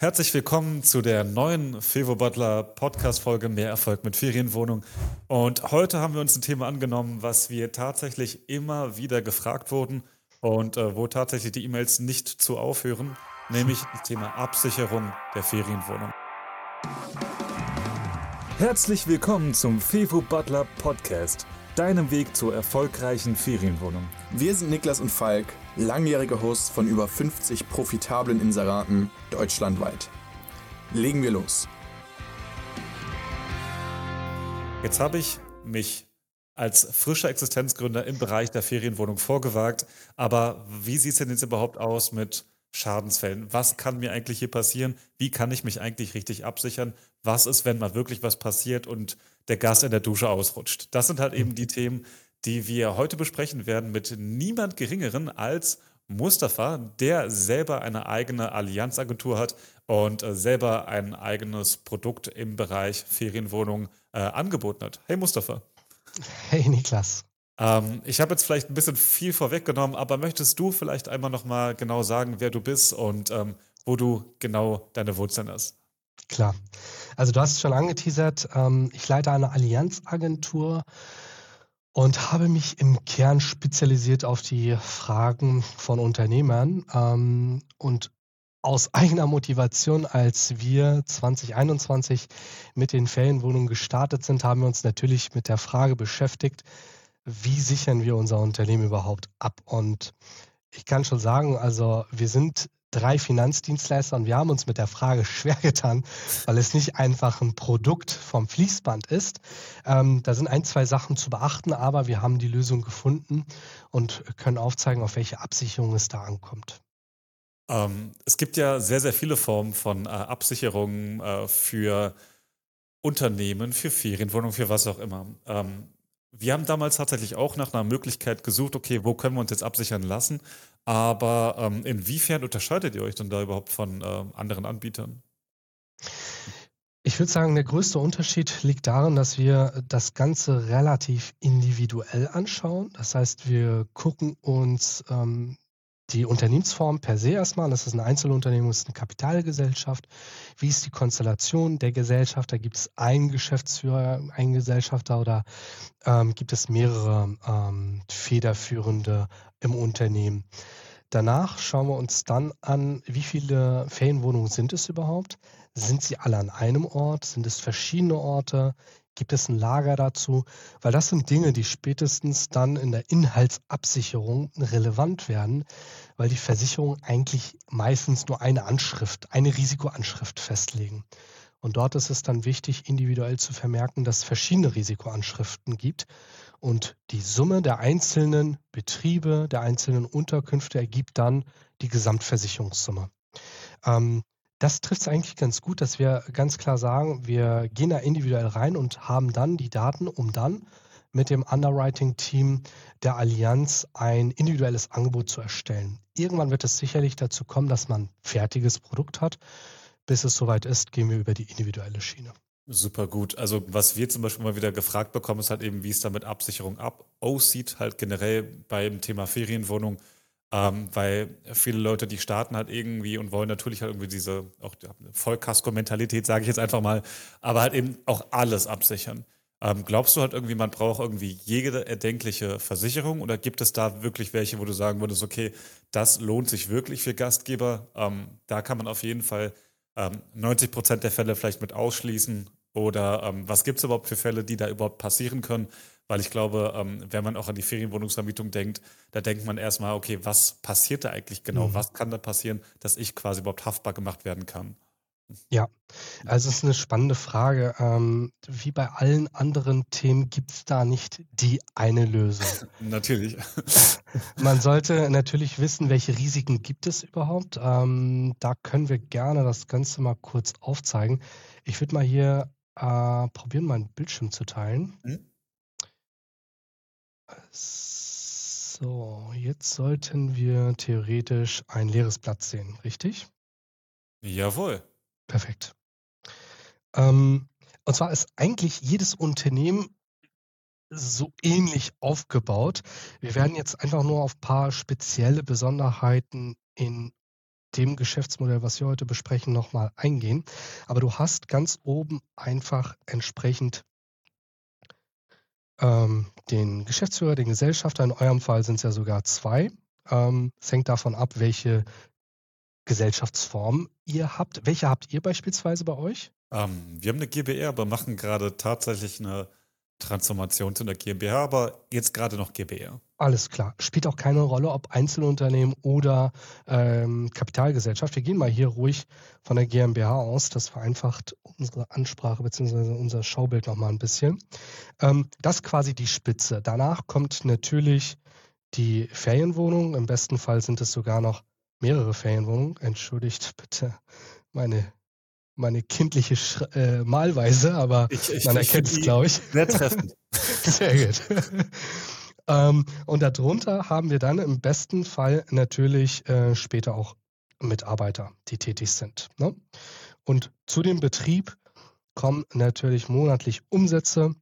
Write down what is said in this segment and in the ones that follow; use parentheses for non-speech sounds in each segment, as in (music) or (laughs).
Herzlich willkommen zu der neuen Fevo Butler Podcast-Folge Mehr Erfolg mit Ferienwohnung. Und heute haben wir uns ein Thema angenommen, was wir tatsächlich immer wieder gefragt wurden und äh, wo tatsächlich die E-Mails nicht zu aufhören, nämlich das Thema Absicherung der Ferienwohnung. Herzlich willkommen zum Fevo Butler Podcast, deinem Weg zur erfolgreichen Ferienwohnung. Wir sind Niklas und Falk langjährige Host von über 50 profitablen Inseraten deutschlandweit. Legen wir los. Jetzt habe ich mich als frischer Existenzgründer im Bereich der Ferienwohnung vorgewagt. Aber wie sieht es denn jetzt überhaupt aus mit Schadensfällen? Was kann mir eigentlich hier passieren? Wie kann ich mich eigentlich richtig absichern? Was ist, wenn mal wirklich was passiert und der Gas in der Dusche ausrutscht? Das sind halt eben die Themen, die wir heute besprechen werden mit niemand Geringeren als Mustafa, der selber eine eigene Allianzagentur hat und äh, selber ein eigenes Produkt im Bereich Ferienwohnungen äh, angeboten hat. Hey Mustafa. Hey Niklas. Ähm, ich habe jetzt vielleicht ein bisschen viel vorweggenommen, aber möchtest du vielleicht einmal nochmal genau sagen, wer du bist und ähm, wo du genau deine Wurzeln hast? Klar. Also du hast es schon angeteasert. Ähm, ich leite eine Allianzagentur und habe mich im Kern spezialisiert auf die Fragen von Unternehmern. Ähm, und aus eigener Motivation, als wir 2021 mit den Ferienwohnungen gestartet sind, haben wir uns natürlich mit der Frage beschäftigt, wie sichern wir unser Unternehmen überhaupt ab? Und ich kann schon sagen, also wir sind drei Finanzdienstleister und wir haben uns mit der Frage schwer getan, weil es nicht einfach ein Produkt vom Fließband ist. Ähm, da sind ein, zwei Sachen zu beachten, aber wir haben die Lösung gefunden und können aufzeigen, auf welche Absicherung es da ankommt. Ähm, es gibt ja sehr, sehr viele Formen von äh, Absicherungen äh, für Unternehmen, für Ferienwohnungen, für was auch immer. Ähm, wir haben damals tatsächlich auch nach einer Möglichkeit gesucht, okay, wo können wir uns jetzt absichern lassen? Aber ähm, inwiefern unterscheidet ihr euch denn da überhaupt von äh, anderen Anbietern? Ich würde sagen, der größte Unterschied liegt darin, dass wir das Ganze relativ individuell anschauen. Das heißt, wir gucken uns ähm, die Unternehmensform per se erstmal, das ist ein Einzelunternehmen, das ist eine Kapitalgesellschaft. Wie ist die Konstellation der Gesellschaft? Da gibt es einen Geschäftsführer, einen Gesellschafter oder ähm, gibt es mehrere ähm, Federführende im Unternehmen? Danach schauen wir uns dann an, wie viele Ferienwohnungen sind es überhaupt? Sind sie alle an einem Ort? Sind es verschiedene Orte? Gibt es ein Lager dazu? Weil das sind Dinge, die spätestens dann in der Inhaltsabsicherung relevant werden, weil die Versicherungen eigentlich meistens nur eine Anschrift, eine Risikoanschrift festlegen. Und dort ist es dann wichtig, individuell zu vermerken, dass es verschiedene Risikoanschriften gibt. Und die Summe der einzelnen Betriebe, der einzelnen Unterkünfte ergibt dann die Gesamtversicherungssumme. Ähm, das trifft es eigentlich ganz gut, dass wir ganz klar sagen, wir gehen da individuell rein und haben dann die Daten, um dann mit dem Underwriting-Team der Allianz ein individuelles Angebot zu erstellen. Irgendwann wird es sicherlich dazu kommen, dass man fertiges Produkt hat. Bis es soweit ist, gehen wir über die individuelle Schiene. Super gut. Also was wir zum Beispiel mal wieder gefragt bekommen, ist halt eben, wie es da mit Absicherung ab aussieht, halt generell beim Thema Ferienwohnung. Ähm, weil viele Leute, die starten halt irgendwie und wollen natürlich halt irgendwie diese auch Vollkasko-Mentalität, sage ich jetzt einfach mal, aber halt eben auch alles absichern. Ähm, glaubst du halt irgendwie, man braucht irgendwie jede erdenkliche Versicherung oder gibt es da wirklich welche, wo du sagen würdest, okay, das lohnt sich wirklich für Gastgeber? Ähm, da kann man auf jeden Fall 90 ähm, Prozent der Fälle vielleicht mit ausschließen oder ähm, was gibt es überhaupt für Fälle, die da überhaupt passieren können? Weil ich glaube, ähm, wenn man auch an die Ferienwohnungsvermietung denkt, da denkt man erstmal, okay, was passiert da eigentlich genau? Mhm. Was kann da passieren, dass ich quasi überhaupt haftbar gemacht werden kann? Ja, also es ist eine spannende Frage. Ähm, wie bei allen anderen Themen gibt es da nicht die eine Lösung. (laughs) natürlich. (laughs) Man sollte natürlich wissen, welche Risiken gibt es überhaupt. Ähm, da können wir gerne das Ganze mal kurz aufzeigen. Ich würde mal hier äh, probieren, meinen Bildschirm zu teilen. Hm? So, jetzt sollten wir theoretisch ein leeres Blatt sehen, richtig? Jawohl. Perfekt. Ähm, und zwar ist eigentlich jedes Unternehmen so ähnlich aufgebaut. Wir werden jetzt einfach nur auf ein paar spezielle Besonderheiten in dem Geschäftsmodell, was wir heute besprechen, nochmal eingehen. Aber du hast ganz oben einfach entsprechend ähm, den Geschäftsführer, den Gesellschafter. In eurem Fall sind es ja sogar zwei. Ähm, es hängt davon ab, welche Gesellschaftsform ihr habt. Welche habt ihr beispielsweise bei euch? Ähm, wir haben eine GbR, aber machen gerade tatsächlich eine Transformation zu einer GmbH, aber jetzt gerade noch GbR. Alles klar. Spielt auch keine Rolle, ob Einzelunternehmen oder ähm, Kapitalgesellschaft. Wir gehen mal hier ruhig von der GmbH aus. Das vereinfacht unsere Ansprache bzw. unser Schaubild nochmal ein bisschen. Ähm, das ist quasi die Spitze. Danach kommt natürlich die Ferienwohnung. Im besten Fall sind es sogar noch mehrere Ferienwohnungen. Entschuldigt bitte meine meine kindliche Sch äh, Malweise, aber Ich, ich, man erkennt es, glaube ich. sehr treffend. (laughs) Sehr gut. (laughs) ähm, und darunter haben wir dann im besten Fall natürlich äh, später auch Mitarbeiter, die tätig sind. Ne? Und zu dem Betrieb kommen natürlich monatlich Umsätze.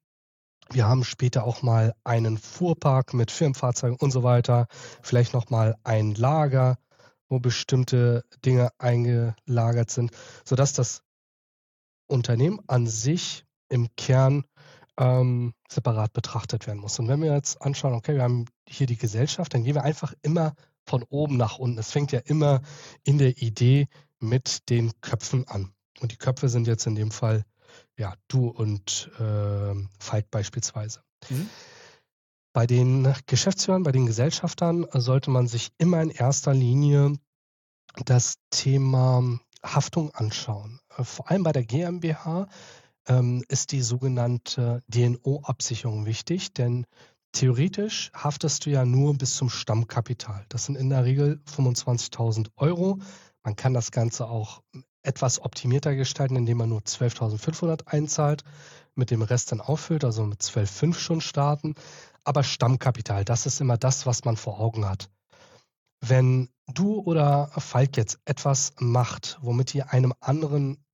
Wir haben später auch mal einen Fuhrpark mit Firmenfahrzeugen und so weiter. Vielleicht noch mal ein Lager, wo bestimmte Dinge eingelagert sind, sodass das Unternehmen an sich im Kern ähm, separat betrachtet werden muss. Und wenn wir jetzt anschauen, okay, wir haben hier die Gesellschaft, dann gehen wir einfach immer von oben nach unten. Es fängt ja immer in der Idee mit den Köpfen an. Und die Köpfe sind jetzt in dem Fall ja du und äh, Falk beispielsweise. Mhm. Bei den Geschäftsführern, bei den Gesellschaftern sollte man sich immer in erster Linie das Thema Haftung anschauen. Äh, Vor allem bei der GmbH ähm, ist die sogenannte DNO-Absicherung wichtig, denn theoretisch haftest du ja nur bis zum Stammkapital. Das sind in der Regel 25.000 Euro. Man kann das Ganze auch etwas optimierter gestalten, indem man nur 12.500 einzahlt, mit dem Rest dann auffüllt, also mit 12,5 schon starten. Aber Stammkapital, das ist immer das, was man vor Augen hat. Wenn du oder Falk jetzt etwas macht, womit ihr einem anderen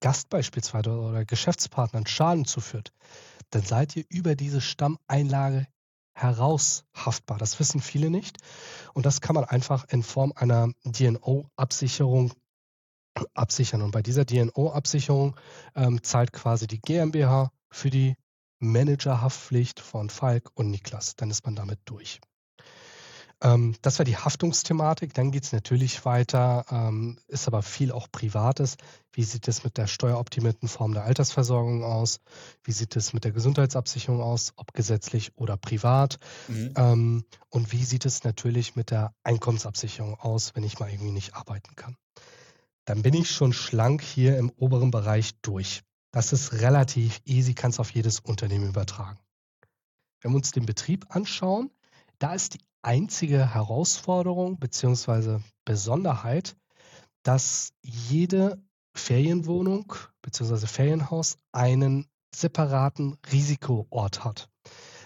Gast beispielsweise oder Geschäftspartner einen Schaden zuführt, dann seid ihr über diese Stammeinlage heraus haftbar. Das wissen viele nicht. Und das kann man einfach in Form einer DNO-Absicherung absichern. Und bei dieser DNO-Absicherung ähm, zahlt quasi die GmbH für die Managerhaftpflicht von Falk und Niklas. Dann ist man damit durch. Ähm, das war die Haftungsthematik. Dann geht es natürlich weiter, ähm, ist aber viel auch Privates. Wie sieht es mit der steueroptimierten Form der Altersversorgung aus? Wie sieht es mit der Gesundheitsabsicherung aus, ob gesetzlich oder privat? Mhm. Ähm, und wie sieht es natürlich mit der Einkommensabsicherung aus, wenn ich mal irgendwie nicht arbeiten kann? Dann bin ich schon schlank hier im oberen Bereich durch. Das ist relativ easy, kann es auf jedes Unternehmen übertragen. Wenn wir uns den Betrieb anschauen, da ist die einzige Herausforderung bzw. Besonderheit, dass jede Ferienwohnung bzw. Ferienhaus einen separaten Risikoort hat.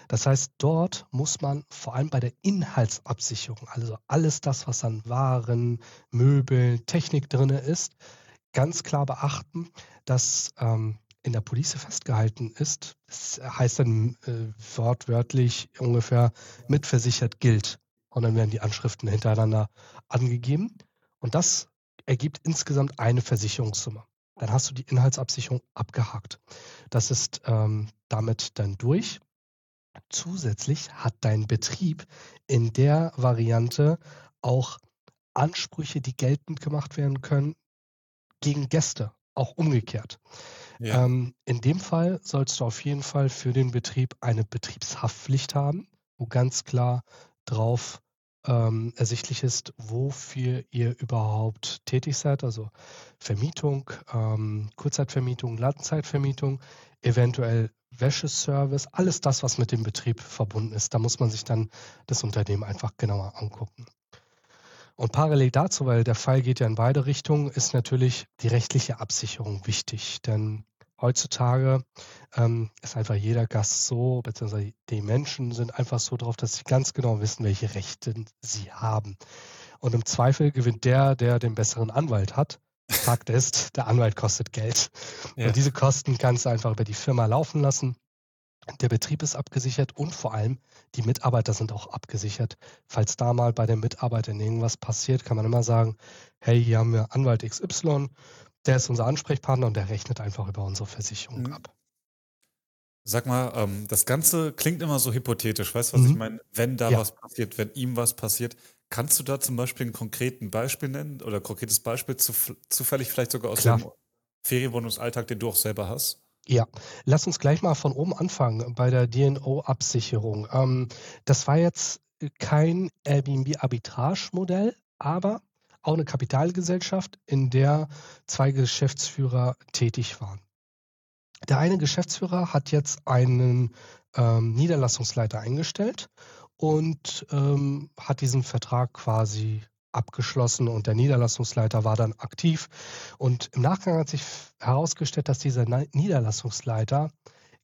Das heißt, dort muss man vor allem bei der Inhaltsabsicherung, also alles das, was an Waren, Möbeln, Technik drin ist, ganz klar beachten, dass ähm, in der Police festgehalten ist. Das heißt dann äh, wortwörtlich ungefähr mitversichert gilt. Und dann werden die Anschriften hintereinander angegeben. Und das ergibt insgesamt eine Versicherungssumme. Dann hast du die Inhaltsabsicherung abgehakt. Das ist ähm, damit dann durch. Zusätzlich hat dein Betrieb in der Variante auch Ansprüche, die geltend gemacht werden können gegen Gäste, auch umgekehrt. Ja. Ähm, in dem Fall sollst du auf jeden Fall für den Betrieb eine Betriebshaftpflicht haben, wo ganz klar drauf ähm, ersichtlich ist, wofür ihr überhaupt tätig seid. Also Vermietung, ähm, Kurzzeitvermietung, Ladenzeitvermietung, eventuell Wäscheservice, alles das, was mit dem Betrieb verbunden ist. Da muss man sich dann das Unternehmen einfach genauer angucken. Und parallel dazu, weil der Fall geht ja in beide Richtungen, ist natürlich die rechtliche Absicherung wichtig. Denn heutzutage ähm, ist einfach jeder Gast so, beziehungsweise die Menschen sind einfach so drauf, dass sie ganz genau wissen, welche Rechte sie haben. Und im Zweifel gewinnt der, der den besseren Anwalt hat. Fakt (laughs) ist, der Anwalt kostet Geld. Ja. Und diese Kosten kannst du einfach über die Firma laufen lassen. Der Betrieb ist abgesichert und vor allem die Mitarbeiter sind auch abgesichert. Falls da mal bei den Mitarbeitern irgendwas passiert, kann man immer sagen, hey, hier haben wir Anwalt XY, der ist unser Ansprechpartner und der rechnet einfach über unsere Versicherung mhm. ab. Sag mal, ähm, das Ganze klingt immer so hypothetisch. Weißt du, was mhm. ich meine? Wenn da ja. was passiert, wenn ihm was passiert, kannst du da zum Beispiel ein konkreten Beispiel nennen oder ein konkretes Beispiel zu, zufällig vielleicht sogar aus Klar. dem Ferienwohnungsalltag, den du auch selber hast? Ja, lass uns gleich mal von oben anfangen bei der DNO-Absicherung. Ähm, das war jetzt kein Airbnb-Arbitrage-Modell, aber auch eine Kapitalgesellschaft, in der zwei Geschäftsführer tätig waren. Der eine Geschäftsführer hat jetzt einen ähm, Niederlassungsleiter eingestellt und ähm, hat diesen Vertrag quasi abgeschlossen und der Niederlassungsleiter war dann aktiv. Und im Nachgang hat sich herausgestellt, dass dieser Niederlassungsleiter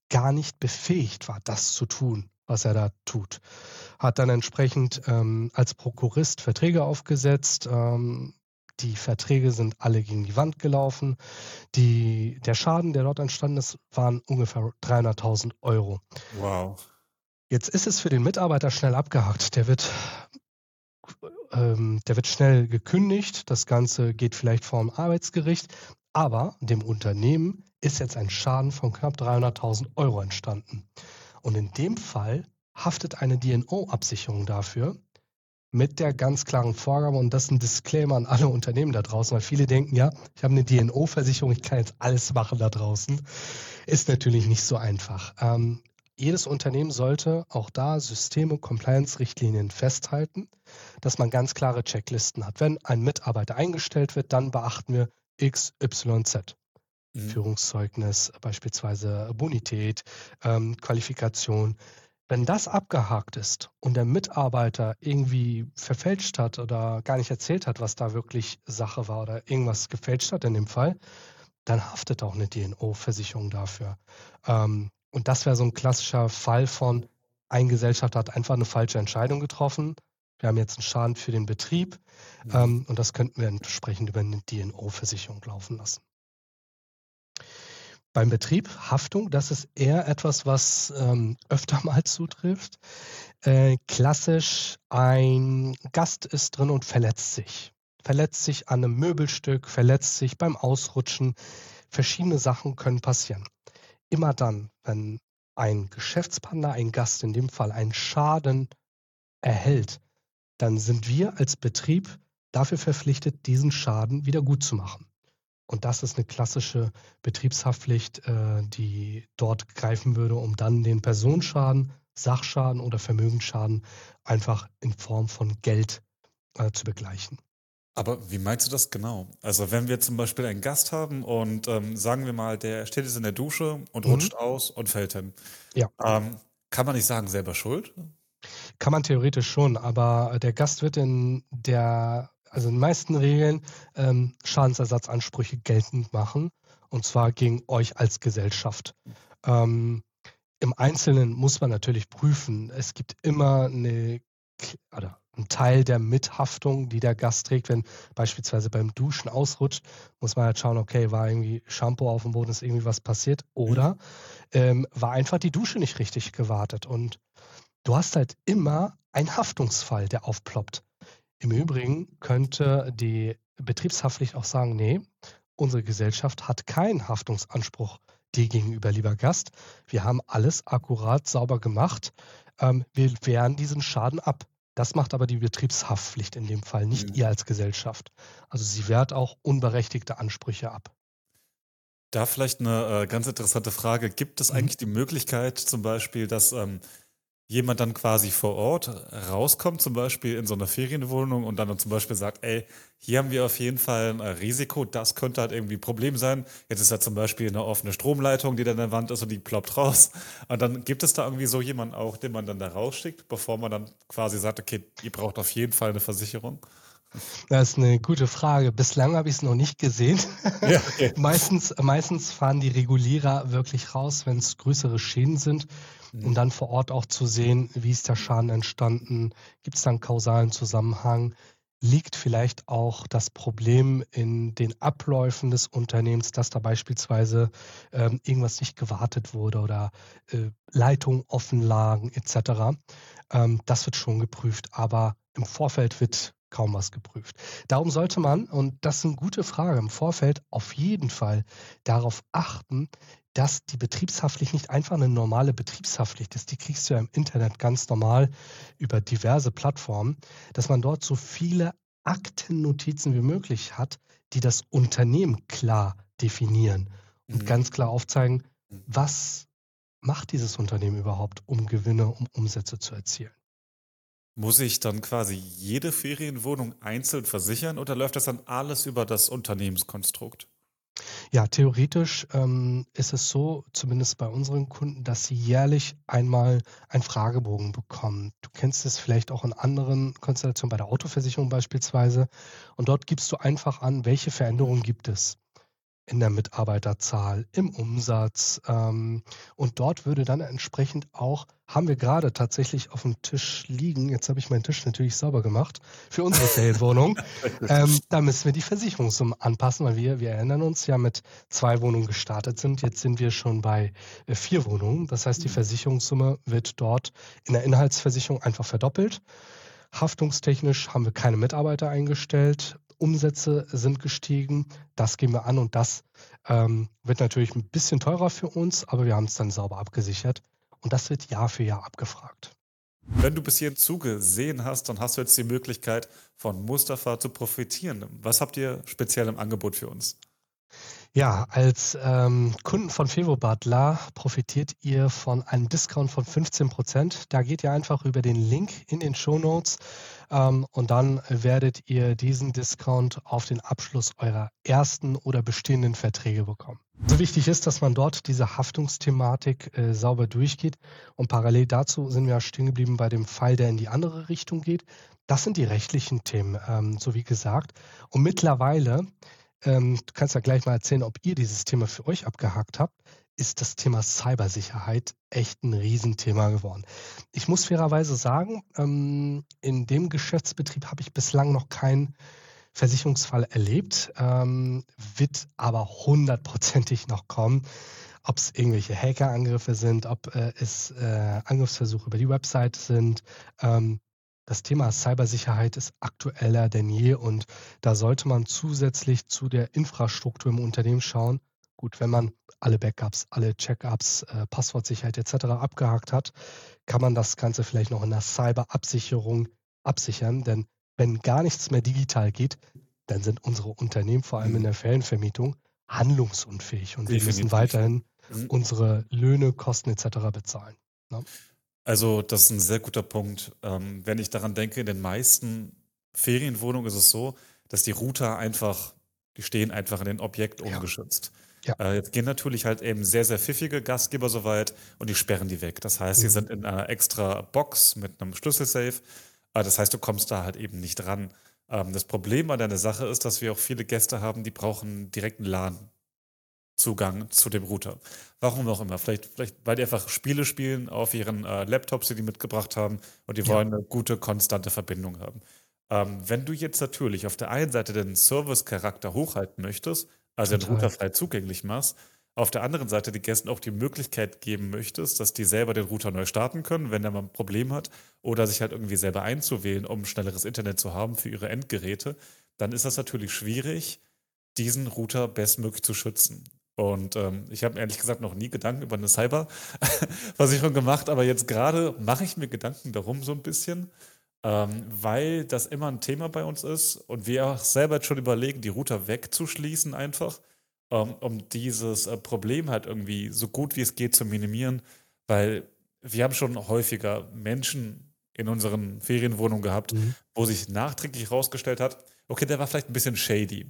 gar nicht befähigt war, das zu tun, was er da tut. Hat dann entsprechend ähm, als Prokurist Verträge aufgesetzt. Ähm, die Verträge sind alle gegen die Wand gelaufen. Die, der Schaden, der dort entstanden ist, waren ungefähr 300.000 Euro. Wow. Jetzt ist es für den Mitarbeiter schnell abgehakt. Der wird ähm, der wird schnell gekündigt, das Ganze geht vielleicht vor dem Arbeitsgericht, aber dem Unternehmen ist jetzt ein Schaden von knapp 300.000 Euro entstanden. Und in dem Fall haftet eine DNO-Absicherung dafür mit der ganz klaren Vorgabe, und das ist ein Disclaimer an alle Unternehmen da draußen, weil viele denken, ja, ich habe eine DNO-Versicherung, ich kann jetzt alles machen da draußen. Ist natürlich nicht so einfach. Ähm, jedes Unternehmen sollte auch da Systeme, Compliance-Richtlinien festhalten, dass man ganz klare Checklisten hat. Wenn ein Mitarbeiter eingestellt wird, dann beachten wir X, Y, Z. Mhm. Führungszeugnis, beispielsweise Bonität, ähm, Qualifikation. Wenn das abgehakt ist und der Mitarbeiter irgendwie verfälscht hat oder gar nicht erzählt hat, was da wirklich Sache war oder irgendwas gefälscht hat in dem Fall, dann haftet auch eine DNO-Versicherung dafür. Ähm, und das wäre so ein klassischer Fall von, ein Gesellschafter hat einfach eine falsche Entscheidung getroffen. Wir haben jetzt einen Schaden für den Betrieb mhm. ähm, und das könnten wir entsprechend über eine DNO-Versicherung laufen lassen. Beim Betrieb, Haftung, das ist eher etwas, was ähm, öfter (laughs) mal zutrifft. Äh, klassisch, ein Gast ist drin und verletzt sich. Verletzt sich an einem Möbelstück, verletzt sich beim Ausrutschen. Verschiedene Sachen können passieren immer dann, wenn ein Geschäftspartner, ein Gast in dem Fall einen Schaden erhält, dann sind wir als Betrieb dafür verpflichtet, diesen Schaden wieder gut zu machen. Und das ist eine klassische Betriebshaftpflicht, äh, die dort greifen würde, um dann den Personenschaden, Sachschaden oder Vermögensschaden einfach in Form von Geld äh, zu begleichen. Aber wie meinst du das genau? Also wenn wir zum Beispiel einen Gast haben und ähm, sagen wir mal, der steht jetzt in der Dusche und mhm. rutscht aus und fällt hin. Ja. Ähm, kann man nicht sagen, selber schuld? Kann man theoretisch schon, aber der Gast wird in der, also in den meisten Regeln ähm, Schadensersatzansprüche geltend machen und zwar gegen euch als Gesellschaft. Ähm, Im Einzelnen muss man natürlich prüfen. Es gibt immer eine, oder ein Teil der Mithaftung, die der Gast trägt, wenn beispielsweise beim Duschen ausrutscht, muss man halt schauen, okay, war irgendwie Shampoo auf dem Boden, ist irgendwie was passiert oder ähm, war einfach die Dusche nicht richtig gewartet und du hast halt immer einen Haftungsfall, der aufploppt. Im Übrigen könnte die Betriebshaftpflicht auch sagen, nee, unsere Gesellschaft hat keinen Haftungsanspruch dir gegenüber, lieber Gast. Wir haben alles akkurat sauber gemacht. Ähm, wir wehren diesen Schaden ab. Das macht aber die Betriebshaftpflicht in dem Fall, nicht mhm. ihr als Gesellschaft. Also sie wehrt auch unberechtigte Ansprüche ab. Da vielleicht eine äh, ganz interessante Frage. Gibt es mhm. eigentlich die Möglichkeit zum Beispiel, dass ähm, jemand dann quasi vor Ort rauskommt, zum Beispiel in so einer Ferienwohnung und dann zum Beispiel sagt, ey, hier haben wir auf jeden Fall ein Risiko, das könnte halt irgendwie ein Problem sein. Jetzt ist da zum Beispiel eine offene Stromleitung, die dann in der Wand ist und die ploppt raus. Und dann gibt es da irgendwie so jemanden auch, den man dann da rausschickt, bevor man dann quasi sagt, okay, ihr braucht auf jeden Fall eine Versicherung. Das ist eine gute Frage. Bislang habe ich es noch nicht gesehen. Ja, (laughs) okay. meistens, meistens fahren die Regulierer wirklich raus, wenn es größere Schäden sind mhm. um dann vor Ort auch zu sehen, wie ist der Schaden entstanden, gibt es da einen kausalen Zusammenhang. liegt vielleicht auch das Problem in den Abläufen des Unternehmens, dass da beispielsweise ähm, irgendwas nicht gewartet wurde oder äh, Leitungen offen lagen etc. Ähm, das wird schon geprüft, aber im Vorfeld wird kaum was geprüft. Darum sollte man, und das ist eine gute Frage, im Vorfeld auf jeden Fall darauf achten, dass die Betriebshaftpflicht nicht einfach eine normale Betriebshaftpflicht ist. Die kriegst du ja im Internet ganz normal über diverse Plattformen, dass man dort so viele Aktennotizen wie möglich hat, die das Unternehmen klar definieren und mhm. ganz klar aufzeigen, mhm. was macht dieses Unternehmen überhaupt, um Gewinne, um Umsätze zu erzielen. Muss ich dann quasi jede Ferienwohnung einzeln versichern oder läuft das dann alles über das Unternehmenskonstrukt? Ja, theoretisch ähm, ist es so, zumindest bei unseren Kunden, dass sie jährlich einmal einen Fragebogen bekommen. Du kennst es vielleicht auch in anderen Konstellationen, bei der Autoversicherung beispielsweise. Und dort gibst du einfach an, welche Veränderungen gibt es in der Mitarbeiterzahl, im Umsatz. Ähm, und dort würde dann entsprechend auch, haben wir gerade tatsächlich auf dem Tisch liegen, jetzt habe ich meinen Tisch natürlich sauber gemacht, für unsere (laughs) Ferienwohnung, ähm, (laughs) da müssen wir die Versicherungssumme anpassen, weil wir, wir erinnern uns ja mit zwei Wohnungen gestartet sind. Jetzt sind wir schon bei äh, vier Wohnungen. Das heißt, die mhm. Versicherungssumme wird dort in der Inhaltsversicherung einfach verdoppelt. Haftungstechnisch haben wir keine Mitarbeiter eingestellt. Umsätze sind gestiegen. Das gehen wir an und das ähm, wird natürlich ein bisschen teurer für uns, aber wir haben es dann sauber abgesichert und das wird Jahr für Jahr abgefragt. Wenn du bis hierhin zugesehen hast, dann hast du jetzt die Möglichkeit, von Mustafa zu profitieren. Was habt ihr speziell im Angebot für uns? Ja, als ähm, Kunden von Fevo Butler profitiert ihr von einem Discount von 15 Prozent. Da geht ihr einfach über den Link in den Show Notes ähm, und dann werdet ihr diesen Discount auf den Abschluss eurer ersten oder bestehenden Verträge bekommen. So wichtig ist, dass man dort diese Haftungsthematik äh, sauber durchgeht. Und parallel dazu sind wir stehen geblieben bei dem Fall, der in die andere Richtung geht. Das sind die rechtlichen Themen, ähm, so wie gesagt. Und mittlerweile ähm, du kannst ja gleich mal erzählen, ob ihr dieses Thema für euch abgehakt habt, ist das Thema Cybersicherheit echt ein Riesenthema geworden. Ich muss fairerweise sagen, ähm, in dem Geschäftsbetrieb habe ich bislang noch keinen Versicherungsfall erlebt, ähm, wird aber hundertprozentig noch kommen. Ob es irgendwelche Hackerangriffe sind, ob äh, es äh, Angriffsversuche über die Website sind, ähm, das Thema Cybersicherheit ist aktueller denn je und da sollte man zusätzlich zu der Infrastruktur im Unternehmen schauen. Gut, wenn man alle Backups, alle Checkups, äh, Passwortsicherheit etc. abgehakt hat, kann man das Ganze vielleicht noch in der Cyberabsicherung absichern. Denn wenn gar nichts mehr digital geht, dann sind unsere Unternehmen, vor allem in mhm. der Ferienvermietung, handlungsunfähig und wir müssen weiterhin mhm. unsere Löhne, Kosten etc. bezahlen. Ne? Also, das ist ein sehr guter Punkt. Ähm, wenn ich daran denke, in den meisten Ferienwohnungen ist es so, dass die Router einfach, die stehen einfach in den Objekt Ja. ungeschützt. Ja. Äh, jetzt gehen natürlich halt eben sehr, sehr pfiffige Gastgeber soweit und die sperren die weg. Das heißt, sie Mhm. sind in einer extra Box mit einem Schlüsselsafe. Äh, das heißt, du kommst da halt eben nicht ran. Ähm, das Problem an der Sache ist, dass wir auch viele Gäste haben, die brauchen direkten LAN. Zugang zu dem Router. Warum auch immer. Vielleicht, vielleicht weil die einfach Spiele spielen auf ihren äh, Laptops, die die mitgebracht haben und die ja. wollen eine gute, konstante Verbindung haben. Ähm, wenn du jetzt natürlich auf der einen Seite den Service-Charakter hochhalten möchtest, also Total. den Router frei zugänglich machst, auf der anderen Seite die Gästen auch die Möglichkeit geben möchtest, dass die selber den Router neu starten können, wenn der mal ein Problem hat, oder sich halt irgendwie selber einzuwählen, um schnelleres Internet zu haben für ihre Endgeräte, dann ist das natürlich schwierig, diesen Router bestmöglich zu schützen. Und ähm, ich habe ehrlich gesagt noch nie Gedanken über eine Cyberversicherung (laughs) gemacht, aber jetzt gerade mache ich mir Gedanken darum so ein bisschen, ähm, weil das immer ein Thema bei uns ist und wir auch selber jetzt schon überlegen, die Router wegzuschließen einfach, ähm, um dieses äh, Problem halt irgendwie so gut wie es geht zu minimieren, weil wir haben schon häufiger Menschen in unseren Ferienwohnungen gehabt, mhm. wo sich nachträglich herausgestellt hat, okay, der war vielleicht ein bisschen shady.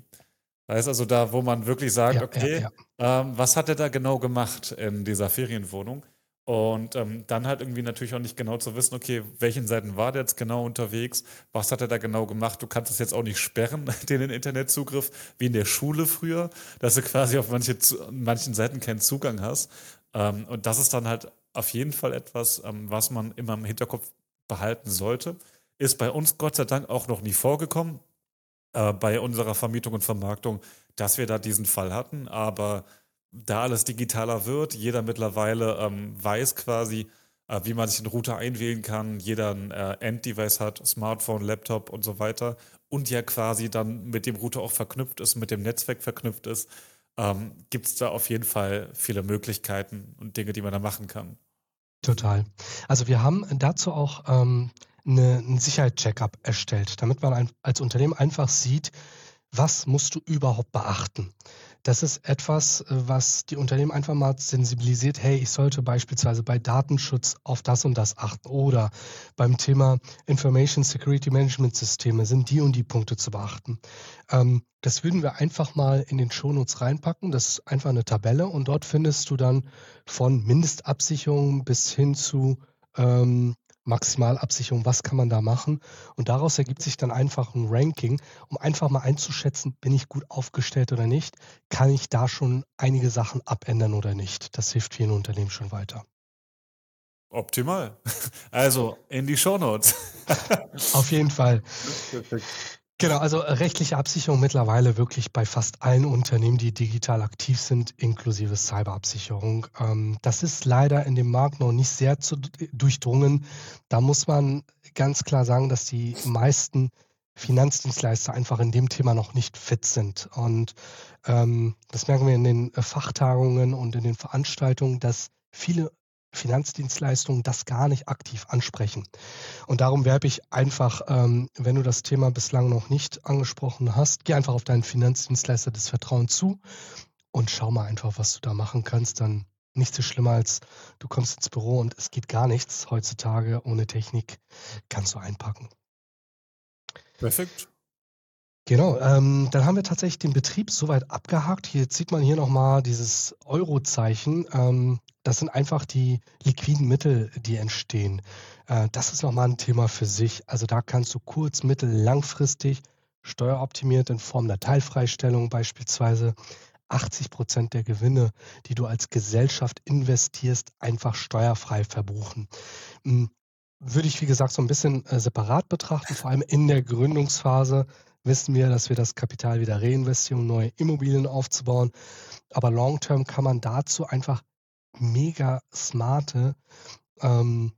Weißt also da, wo man wirklich sagt, ja, okay, ja, ja. Ähm, was hat er da genau gemacht in dieser Ferienwohnung? Und ähm, dann halt irgendwie natürlich auch nicht genau zu wissen, okay, welchen Seiten war der jetzt genau unterwegs, was hat er da genau gemacht? Du kannst es jetzt auch nicht sperren, (laughs) den Internetzugriff, wie in der Schule früher, dass du quasi auf manche, manchen Seiten keinen Zugang hast. Ähm, und das ist dann halt auf jeden Fall etwas, ähm, was man immer im Hinterkopf behalten sollte. Ist bei uns Gott sei Dank auch noch nie vorgekommen äh, bei unserer Vermietung und Vermarktung, dass wir da diesen Fall hatten. Aber da alles digitaler wird, jeder mittlerweile ähm, weiß quasi, äh, wie man sich einen Router einwählen kann, jeder ein äh, Enddevice hat, Smartphone, Laptop und so weiter und ja quasi dann mit dem Router auch verknüpft ist, mit dem Netzwerk verknüpft ist, ähm, gibt es da auf jeden Fall viele Möglichkeiten und Dinge, die man da machen kann. Total. Also wir haben dazu auch ähm, eine, einen Sicherheitscheckup erstellt, damit man ein, als Unternehmen einfach sieht, was musst du überhaupt beachten. Das ist etwas, äh, was die Unternehmen einfach mal sensibilisiert. Hey, ich sollte beispielsweise bei Datenschutz auf das und das achten oder beim Thema Information Security Management Systeme sind die und die Punkte zu beachten. Ähm, das würden wir einfach mal in den Shownotes reinpacken. Das ist einfach eine Tabelle und dort findest du dann von Mindestabsicherung bis hin zu ähm, Maximalabsicherung, was kann man da machen? Und daraus ergibt sich dann einfach ein Ranking, um einfach mal einzuschätzen, bin ich gut aufgestellt oder nicht? Kann ich da schon einige Sachen abändern oder nicht? Das hilft vielen Unternehmen schon weiter. Optimal. (laughs) Also in die Shownotes. Auf jeden Fall. Genau, also äh, rechtliche Absicherung mittlerweile wirklich bei fast allen Unternehmen, die digital aktiv sind, inklusive Cyberabsicherung. Ähm, das ist leider in dem Markt noch nicht sehr zu, durchdrungen. Da muss man ganz klar sagen, dass die meisten Finanzdienstleister einfach in dem Thema noch nicht fit sind. Und ähm, das merken wir in den äh, Fachtagungen und in den Veranstaltungen, dass viele Finanzdienstleistungen das gar nicht aktiv ansprechen. Und darum werbe ich einfach, ähm, wenn du das Thema bislang noch nicht angesprochen hast, geh einfach auf deinen Finanzdienstleister des Vertrauens zu und schau mal einfach, was du da machen kannst. Dann nichts so schlimmer als du kommst ins Büro und es geht gar nichts heutzutage ohne Technik, kannst du einpacken. Perfekt. Genau, ähm, dann haben wir tatsächlich den Betrieb soweit abgehakt. Hier sieht man hier nochmal dieses Euro-Zeichen. Ähm, das sind einfach die liquiden Mittel, die entstehen. Äh, das ist nochmal ein Thema für sich. Also da kannst du kurz-, mittel-, langfristig steueroptimiert in Form der Teilfreistellung beispielsweise 80 Prozent der Gewinne, die du als Gesellschaft investierst, einfach steuerfrei verbuchen. Hm, würde ich, wie gesagt, so ein bisschen äh, separat betrachten, vor allem in der Gründungsphase wissen wir, dass wir das Kapital wieder reinvestieren, um neue Immobilien aufzubauen. Aber long-term kann man dazu einfach mega smarte ähm,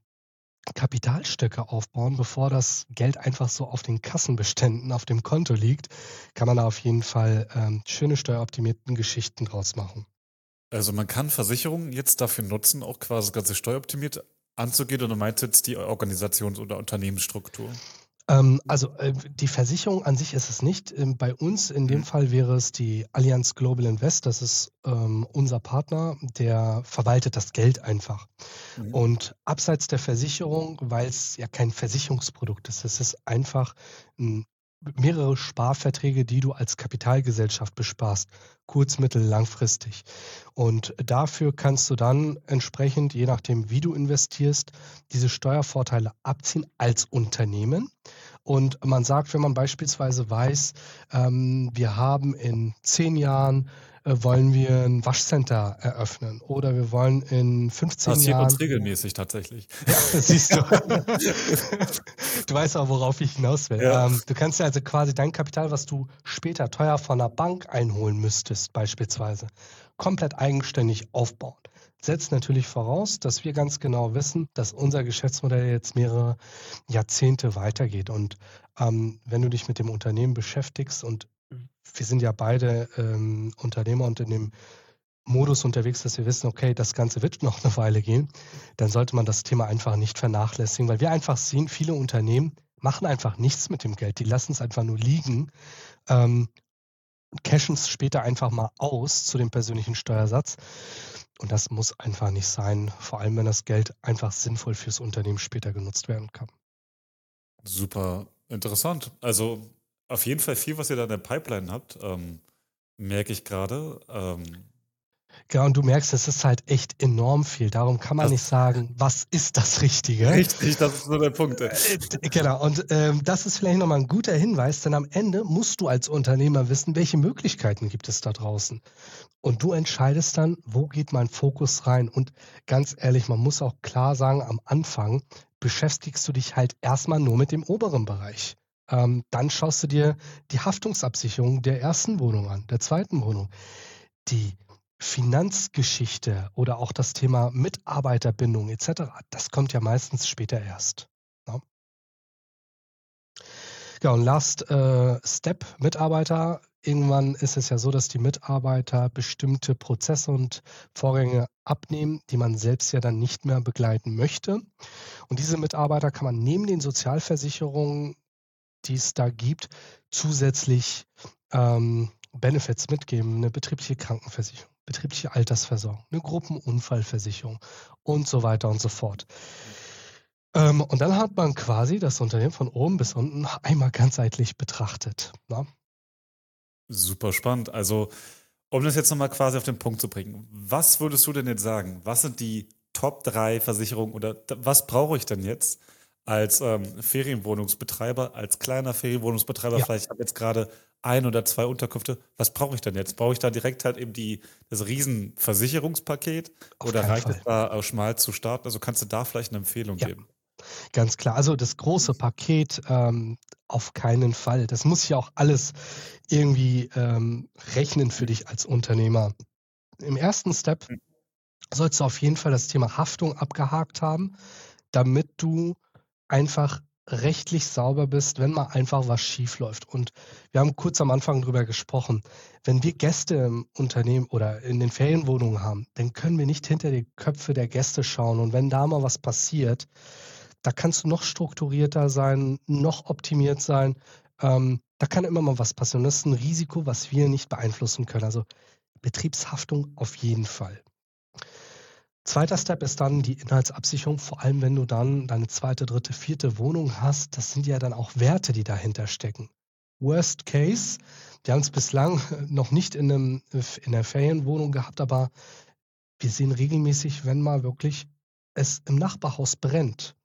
Kapitalstöcke aufbauen, bevor das Geld einfach so auf den Kassenbeständen auf dem Konto liegt, kann man da auf jeden Fall ähm, schöne steueroptimierten Geschichten draus machen. Also man kann Versicherungen jetzt dafür nutzen, auch quasi das Ganze steueroptimiert anzugehen oder meint jetzt die Organisations- oder Unternehmensstruktur? Ähm, also äh, die Versicherung an sich ist es nicht. Ähm, bei uns in dem mhm. Fall wäre es die Allianz Global Invest. Das ist ähm, unser Partner, der verwaltet das Geld einfach. Mhm. Und abseits der Versicherung, weil es ja kein Versicherungsprodukt ist, es ist einfach ein mehrere Sparverträge, die du als Kapitalgesellschaft besparst, kurz-, mittel-, langfristig. Und dafür kannst du dann entsprechend, je nachdem, wie du investierst, diese Steuervorteile abziehen als Unternehmen. Und man sagt, wenn man beispielsweise weiß, ähm, wir haben in zehn Jahren wollen wir ein Waschcenter eröffnen oder wir wollen in 15 Passiert Jahren. uns regelmäßig tatsächlich. Ja, (laughs) siehst du. (laughs) du weißt auch, worauf ich hinaus will. Ja. Ähm, du kannst ja also quasi dein Kapital, was du später teuer von der Bank einholen müsstest, beispielsweise, komplett eigenständig aufbauen setzt natürlich voraus, dass wir ganz genau wissen, dass unser Geschäftsmodell jetzt mehrere Jahrzehnte weitergeht. Und ähm, wenn du dich mit dem Unternehmen beschäftigst und wir sind ja beide ähm, Unternehmer und in dem Modus unterwegs, dass wir wissen, okay, das Ganze wird noch eine Weile gehen, dann sollte man das Thema einfach nicht vernachlässigen, weil wir einfach sehen, viele Unternehmen machen einfach nichts mit dem Geld. Die lassen es einfach nur liegen ähm, cashen es später einfach mal aus zu dem persönlichen Steuersatz. Und das muss einfach nicht sein, vor allem wenn das Geld einfach sinnvoll fürs Unternehmen später genutzt werden kann. Super interessant. Also auf jeden Fall viel, was ihr da in der Pipeline habt, ähm, merke ich gerade. Ähm, ja, und du merkst, es ist halt echt enorm viel. Darum kann man das, nicht sagen, was ist das Richtige. Richtig, das ist so der Punkt. Äh, genau, und ähm, das ist vielleicht nochmal ein guter Hinweis, denn am Ende musst du als Unternehmer wissen, welche Möglichkeiten gibt es da draußen. Und du entscheidest dann, wo geht mein Fokus rein. Und ganz ehrlich, man muss auch klar sagen, am Anfang beschäftigst du dich halt erstmal nur mit dem oberen Bereich. Ähm, dann schaust du dir die Haftungsabsicherung der ersten Wohnung an, der zweiten Wohnung. Die Finanzgeschichte oder auch das Thema Mitarbeiterbindung etc., das kommt ja meistens später erst. Ja, ne? ja und last äh, step Mitarbeiter. Irgendwann ist es ja so, dass die Mitarbeiter bestimmte Prozesse und Vorgänge abnehmen, die man selbst ja dann nicht mehr begleiten möchte. Und diese Mitarbeiter kann man neben den Sozialversicherungen, die es da gibt, zusätzlich ähm, Benefits mitgeben, eine betriebliche Krankenversicherung betriebliche Altersversorgung, eine Gruppenunfallversicherung und so weiter und so fort. Ähm, und dann hat man quasi das Unternehmen von oben bis unten einmal ganzheitlich betrachtet. Na? Ne? Super spannend. Also, um das jetzt nochmal quasi auf den Punkt zu bringen, was würdest du denn jetzt sagen? Was sind die Top 3 Versicherungen oder was brauche ich denn jetzt als ähm, Ferienwohnungsbetreiber, als kleiner Ferienwohnungsbetreiber? Ja. Vielleicht habe ich jetzt gerade ein oder zwei Unterkünfte. Was brauche ich denn jetzt? Brauche ich da direkt halt eben die, das Riesenversicherungspaket oder reicht Fall. es da äh, schmal zu starten? Also kannst du da vielleicht eine Empfehlung ja. geben? Ganz klar. Also das große Paket ähm, auf keinen Fall. Das muss ja auch alles irgendwie ähm, rechnen für dich als Unternehmer. Im ersten Step hm. sollst du auf jeden Fall das Thema Haftung abgehakt haben, damit du einfach rechtlich sauber bist, wenn mal einfach was schief läuft. Und wir haben kurz am Anfang drüber gesprochen. Wenn wir Gäste im Unternehmen oder in den Ferienwohnungen haben, dann können wir nicht hinter die Köpfe der Gäste schauen. Und wenn da mal was passiert, da kannst du noch strukturierter sein, noch optimiert sein. Ähm, da kann immer mal was passieren. Das ist ein Risiko, was wir nicht beeinflussen können. Also Betriebshaftung auf jeden Fall. Zweiter Step ist dann die Inhaltsabsicherung, vor allem wenn du dann deine zweite, dritte, vierte Wohnung hast. Das sind ja dann auch Werte, die dahinter stecken. Worst Case, wir haben es bislang (laughs) noch nicht in, einem, in einer Ferienwohnung gehabt, aber wir sehen regelmäßig, wenn mal wirklich es im Nachbarhaus brennt.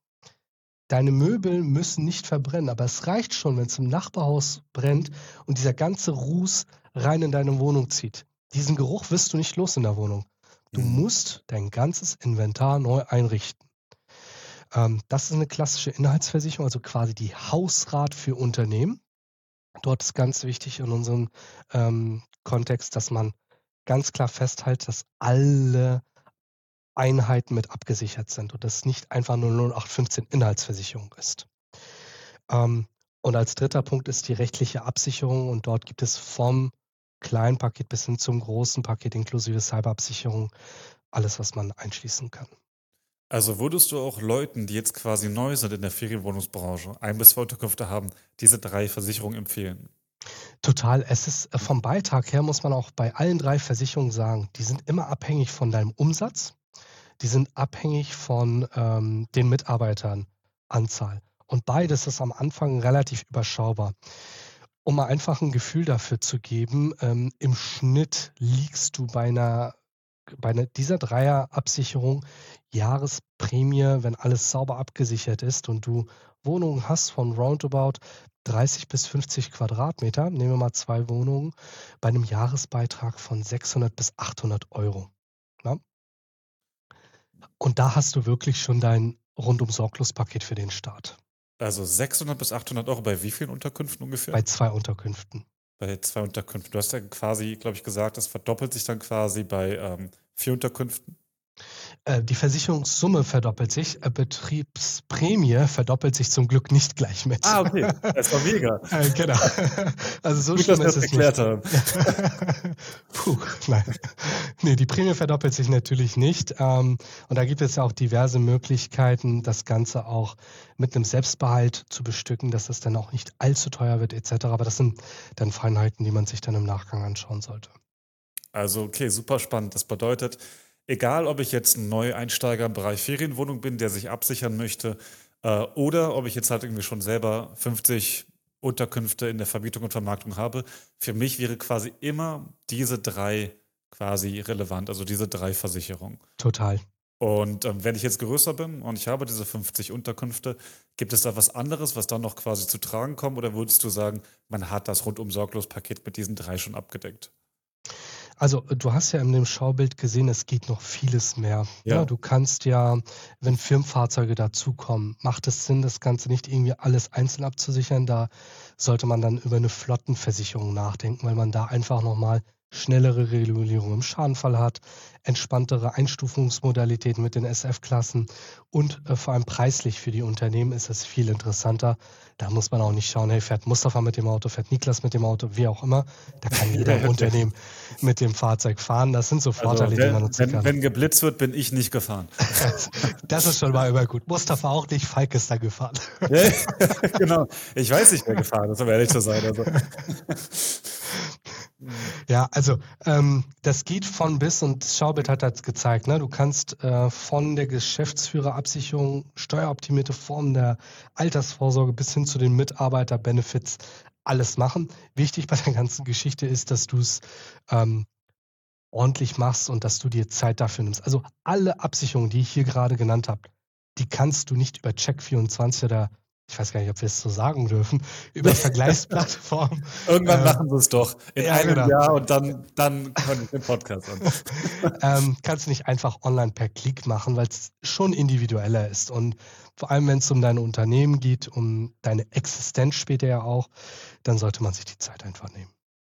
Deine Möbel müssen nicht verbrennen, aber es reicht schon, wenn es im Nachbarhaus brennt und dieser ganze Ruß rein in deine Wohnung zieht. Diesen Geruch wirst du nicht los in der Wohnung. Du mhm. musst dein ganzes Inventar neu einrichten. Ähm, das ist eine klassische Inhaltsversicherung, also quasi die Hausrat für Unternehmen. Dort ist ganz wichtig in unserem ähm, Kontext, dass man ganz klar festhält, dass alle Einheiten mit abgesichert sind und das nicht einfach nur 0815 Inhaltsversicherung ist. Ähm, und als dritter Punkt ist die rechtliche Absicherung und dort gibt es vom kleinen Paket bis hin zum großen Paket inklusive Cyberabsicherung alles, was man einschließen kann. Also würdest du auch Leuten, die jetzt quasi neu sind in der Ferienwohnungsbranche, ein bis zwei Unterkünfte haben, diese drei Versicherungen empfehlen? Total. Es ist äh, vom Beitrag her, muss man auch bei allen drei Versicherungen sagen, die sind immer abhängig von deinem Umsatz, die sind abhängig von ähm, den Mitarbeiternanzahl. Und beides ist am Anfang relativ überschaubar. Um mal einfach ein Gefühl dafür zu geben, ähm, im Schnitt liegst du bei einer bei einer, dieser Dreierabsicherung Jahresprämie, wenn alles sauber abgesichert ist und du Wohnungen hast von roundabout 30 bis 50 Quadratmeter, nehmen wir mal zwei Wohnungen, bei einem Jahresbeitrag von 600 bis 800 Euro. Ja? Und da hast du wirklich schon dein rundum sorglos Paket für den Start. Also 600 bis 800 Euro bei wie vielen Unterkünften ungefähr? Bei zwei Unterkünften. Bei zwei Unterkünften. Du hast ja quasi, glaube ich, gesagt, das verdoppelt sich dann quasi bei ähm, vier Unterkünften. Äh, die Versicherungssumme verdoppelt sich, äh, Betriebsprämie verdoppelt sich zum Glück nicht gleich mit. Ah, okay. Das war mega. (laughs) Äh, genau. (laughs) Also so Gut, schlimm dass ist es nicht. Haben. (laughs) Puh, nein. Nee, die Prämie verdoppelt sich natürlich nicht. Ähm, und da gibt es ja auch diverse Möglichkeiten, das Ganze auch mit einem Selbstbehalt zu bestücken, dass das dann auch nicht allzu teuer wird etc. Aber das sind dann Feinheiten, die man sich dann im Nachgang anschauen sollte. Also okay, super spannend. Das bedeutet, egal ob ich jetzt ein Neueinsteiger im Bereich Ferienwohnung bin, der sich absichern möchte, äh, oder ob ich jetzt halt irgendwie schon selber 50 Unterkünfte in der Vermietung und Vermarktung habe, für mich wäre quasi immer diese drei quasi relevant, also diese drei Versicherungen. Total. Und ähm, wenn ich jetzt größer bin und ich habe diese 50 Unterkünfte, gibt es da was anderes, was dann noch quasi zu tragen kommt? Oder würdest du sagen, man hat das rundum sorglos Paket mit diesen drei schon abgedeckt? Also du hast ja in dem Schaubild gesehen, es geht noch vieles mehr. Ja. ja. du kannst ja, wenn Firmenfahrzeuge dazukommen, macht es Sinn, das Ganze nicht irgendwie alles einzeln abzusichern. Da sollte man dann über eine Flottenversicherung nachdenken, weil man da einfach nochmal schnellere Regulierung im Schadenfall hat, entspanntere Einstufungsmodalitäten mit den SF-Klassen und äh, vor allem preislich für die Unternehmen ist es viel interessanter. Da muss man auch nicht schauen, hey, fährt Mustafa mit dem Auto, fährt Niklas mit dem Auto, wie auch immer. Da kann jeder im (laughs) Unternehmen mit dem Fahrzeug fahren. Das sind so also, Vorteile, also, wenn, die man nutzen wenn, kann. Wenn geblitzt wird, bin ich nicht gefahren. das ist schon mal immer gut. Mustafa auch nicht, Falk ist da gefahren. (laughs) genau. Ich weiß nicht, wer gefahren ist, um ehrlich zu sein. Also. (laughs) Ja, also ähm, das geht von bis und Schaubild hat das gezeigt. Ne? Du kannst äh, von der Geschäftsführerabsicherung, steueroptimierte Formen der Altersvorsorge bis hin zu den Mitarbeiterbenefits alles machen. Wichtig bei der ganzen Geschichte ist, dass du es ähm, ordentlich machst und dass du dir Zeit dafür nimmst. Also alle Absicherungen, die ich hier gerade genannt habe, die kannst du nicht über Check24 oder ich weiß gar nicht, ob wir es so sagen dürfen, (laughs) über Vergleichsplattformen. (laughs) Irgendwann äh, machen sie es doch. In ja, einem genau. Jahr und dann, dann können wir den Podcast an. (laughs) ähm, kannst du nicht einfach online per Klick machen, weil es schon individueller ist. Und vor allem, wenn es um dein Unternehmen geht, um deine Existenz später ja auch, dann sollte man sich die Zeit einfach nehmen.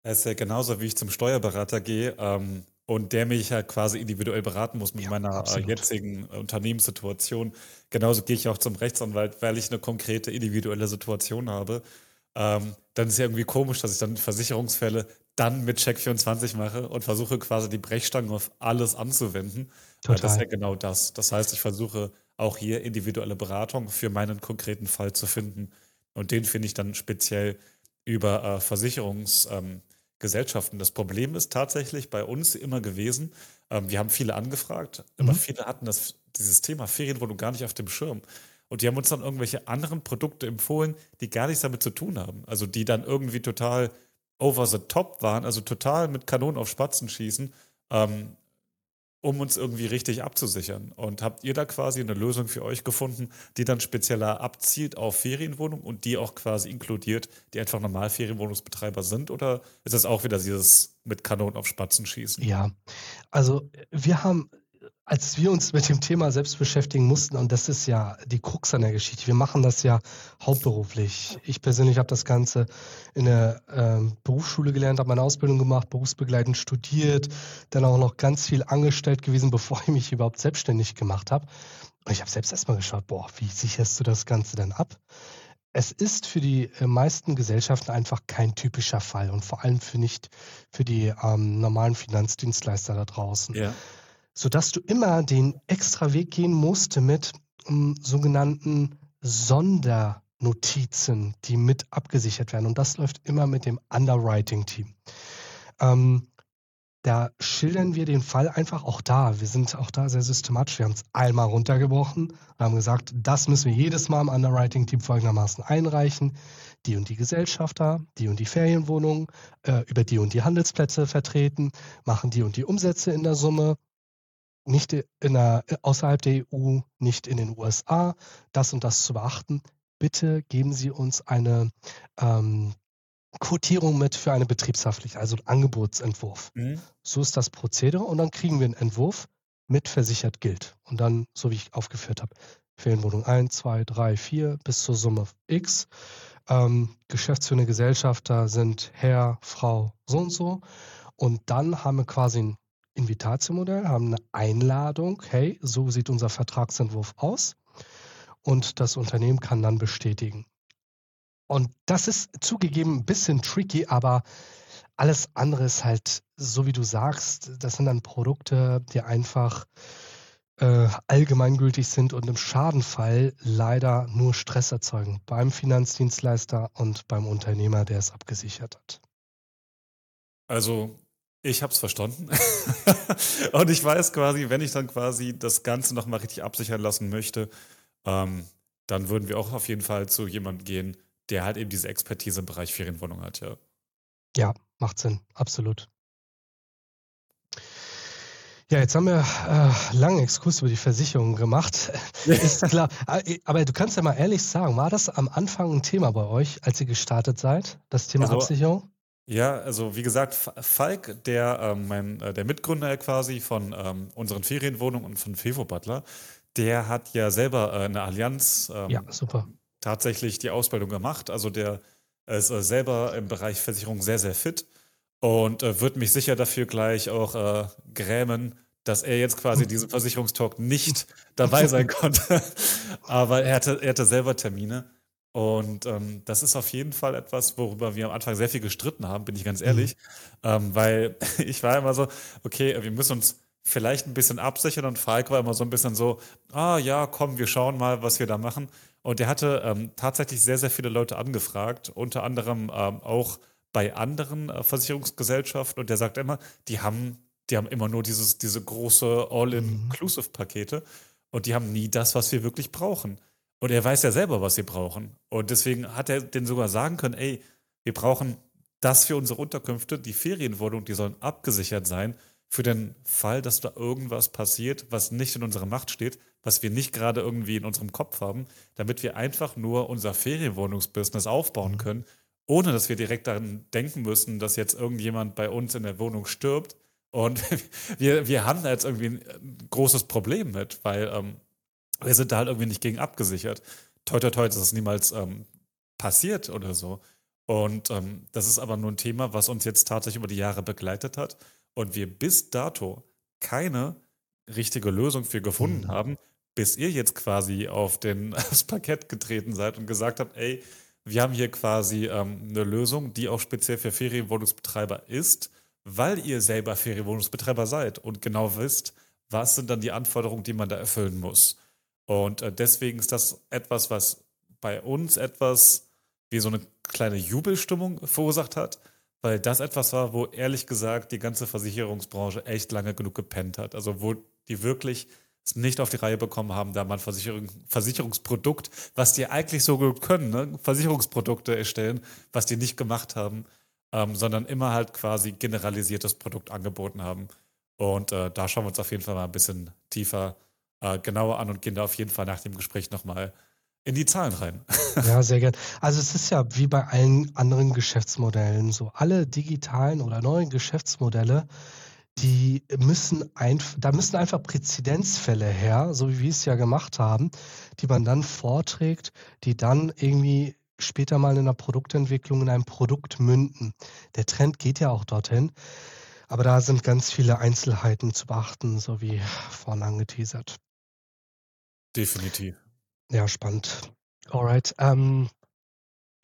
Es ist ja genauso, wie ich zum Steuerberater gehe. Ähm, und der mich halt quasi individuell beraten muss mit ja, meiner äh, jetzigen Unternehmenssituation. Genauso gehe ich auch zum Rechtsanwalt, weil ich eine konkrete individuelle Situation habe. Ähm, dann ist es ja irgendwie komisch, dass ich dann Versicherungsfälle dann mit Check24 mache und versuche quasi die Brechstange auf alles anzuwenden. Total. Das ist ja genau das. Das heißt, ich versuche auch hier individuelle Beratung für meinen konkreten Fall zu finden. Und den finde ich dann speziell über äh, Versicherungs- ähm, Gesellschaften. Das Problem ist tatsächlich bei uns immer gewesen, ähm, wir haben viele angefragt, aber mhm. viele hatten das, dieses Thema Ferienwohnung gar nicht auf dem Schirm. Und die haben uns dann irgendwelche anderen Produkte empfohlen, die gar nichts damit zu tun haben. Also die dann irgendwie total over the top waren, also total mit Kanonen auf Spatzen schießen. Ähm, um uns irgendwie richtig abzusichern. Und habt ihr da quasi eine Lösung für euch gefunden, die dann spezieller abzielt auf Ferienwohnungen und die auch quasi inkludiert, die einfach normal Ferienwohnungsbetreiber sind? Oder ist das auch wieder dieses mit Kanonen auf Spatzen schießen? Ja, also wir haben als wir uns mit dem Thema selbst beschäftigen mussten, und das ist ja die Krux an der Geschichte, wir machen das ja hauptberuflich. Ich persönlich habe das Ganze in der ähm, Berufsschule gelernt, habe meine Ausbildung gemacht, berufsbegleitend studiert, dann auch noch ganz viel angestellt gewesen, (laughs) bevor ich mich überhaupt selbstständig gemacht habe. Und ich habe selbst erstmal geschaut, boah, wie sicherst du das Ganze denn ab? Es ist für die äh, meisten Gesellschaften einfach kein typischer Fall und vor allem für nicht für die ähm, normalen Finanzdienstleister da draußen. Ja sodass du immer den extra Weg gehen musst mit um, sogenannten Sondernotizen, die mit abgesichert werden. Und das läuft immer mit dem Underwriting-Team. Ähm, da schildern wir den Fall einfach auch da. Wir sind auch da sehr systematisch. Wir haben es einmal runtergebrochen und haben gesagt, das müssen wir jedes Mal im Underwriting-Team folgendermaßen einreichen. Die und die Gesellschafter, die und die Ferienwohnungen, äh, über die und die Handelsplätze vertreten, machen die und die Umsätze in der Summe, nicht in der, außerhalb der EU, nicht in den USA, das und das zu beachten. Bitte geben Sie uns eine ähm, Quotierung mit für eine betriebshaftliche, also einen Angebotsentwurf. Mhm. So ist das Prozedere und dann kriegen wir einen Entwurf mit versichert gilt. Und dann, so wie ich aufgeführt habe, Ferienwohnung 1, 2, 3, 4 bis zur Summe X. Ähm, geschäftsführende Gesellschafter sind Herr, Frau, so und so. Und dann haben wir quasi ein Invitatio-Modell, haben eine Einladung, hey, so sieht unser Vertragsentwurf aus. Und das Unternehmen kann dann bestätigen. Und das ist zugegeben ein bisschen tricky, aber alles andere ist halt, so wie du sagst, das sind dann Produkte, die einfach äh, allgemeingültig sind und im Schadenfall leider nur Stress erzeugen beim Finanzdienstleister und beim Unternehmer, der es abgesichert hat. Also ich habe es verstanden. (laughs) und ich weiß quasi, wenn ich dann quasi das Ganze nochmal richtig absichern lassen möchte, ähm, dann würden wir auch auf jeden Fall zu jemandem gehen, der halt eben diese Expertise im Bereich Ferienwohnung hat, ja. Ja, macht Sinn, absolut. Ja, jetzt haben wir äh, langen Exkurs über die Versicherung gemacht. (laughs) Ist klar. Äh, aber du kannst ja mal ehrlich sagen, war das am Anfang ein Thema bei euch, als ihr gestartet seid, das Thema also, Absicherung? Ja, also wie gesagt, Falk, der, ähm, mein, äh, der Mitgründer quasi von ähm, unseren Ferienwohnungen und von Fevo Butler, der hat ja selber äh, eine Allianz ähm, Ja, super. tatsächlich die Ausbildung gemacht. Also der ist äh, selber im Bereich Versicherung sehr, sehr fit und äh, wird mich sicher dafür gleich auch äh, grämen, dass er jetzt quasi diesen Versicherungstalk nicht dabei sein (laughs) konnte. (laughs) Aber er hatte, er hatte selber Termine. Und ähm, das ist auf jeden Fall etwas, worüber wir am Anfang sehr viel gestritten haben, bin ich ganz ehrlich. Ähm, weil (laughs) ich war immer so, okay, wir müssen uns vielleicht ein bisschen absichern und Falk war immer so ein bisschen so, ah ja, komm, wir schauen mal, was wir da machen. Und er hatte ähm, tatsächlich sehr, sehr viele Leute angefragt, unter anderem ähm, auch bei anderen äh, Versicherungsgesellschaften. Und der sagt immer, die haben, die haben immer nur dieses, diese große All-Inclusive-Pakete und die haben nie das, was wir wirklich brauchen. Und er weiß ja selber, was sie brauchen. Und deswegen hat er denen sogar sagen können, ey, wir brauchen das für unsere Unterkünfte, die Ferienwohnung, die sollen abgesichert sein für den Fall, dass da irgendwas passiert, was nicht in unserer Macht steht, was wir nicht gerade irgendwie in unserem Kopf haben, damit wir einfach nur unser Ferienwohnungsbusiness aufbauen können, ohne dass wir direkt daran denken müssen, dass jetzt irgendjemand bei uns in der Wohnung stirbt. Und (laughs) wir, wir haben da jetzt irgendwie ein großes Problem mit, weil ähm, wir sind da halt irgendwie nicht gegen abgesichert. Toi, toi, toi, ist das niemals ähm, passiert oder so. Und ähm, das ist aber nur ein Thema, was uns jetzt tatsächlich über die Jahre begleitet hat und wir bis dato keine richtige Lösung für gefunden Mhm. haben, bis ihr jetzt quasi auf den, (laughs) aufs Parkett getreten seid und gesagt habt, ey, wir haben hier quasi ähm, eine Lösung, die auch speziell für Ferienwohnungsbetreiber ist, weil ihr selber Ferienwohnungsbetreiber seid und genau wisst, was sind dann die Anforderungen, die man da erfüllen muss. Und äh, deswegen ist das etwas, was bei uns etwas wie so eine kleine Jubelstimmung verursacht hat, weil das etwas war, wo ehrlich gesagt die ganze Versicherungsbranche echt lange genug gepennt hat. Also wo die wirklich es nicht auf die Reihe bekommen haben, da mal ein Versicherung, Versicherungsprodukt, was die eigentlich so gut können, ne? Versicherungsprodukte erstellen, was die nicht gemacht haben, ähm, sondern immer halt quasi generalisiertes Produkt angeboten haben. Und äh, da schauen wir uns auf jeden Fall mal ein bisschen tiefer, äh, genauer an und gehen da auf jeden Fall nach dem Gespräch nochmal in die Zahlen rein. (laughs) Ja, sehr gern. Also es ist ja wie bei allen anderen Geschäftsmodellen so. Alle digitalen oder neuen Geschäftsmodelle, die müssen einf da müssen einfach Präzedenzfälle her, so wie wir es ja gemacht haben, die man dann vorträgt, die dann irgendwie später mal in der Produktentwicklung in ein Produkt münden. Der Trend geht ja auch dorthin, aber da sind ganz viele Einzelheiten zu beachten, so wie vorhin angeteasert. Definitiv. Ja, spannend. Alright. Ähm,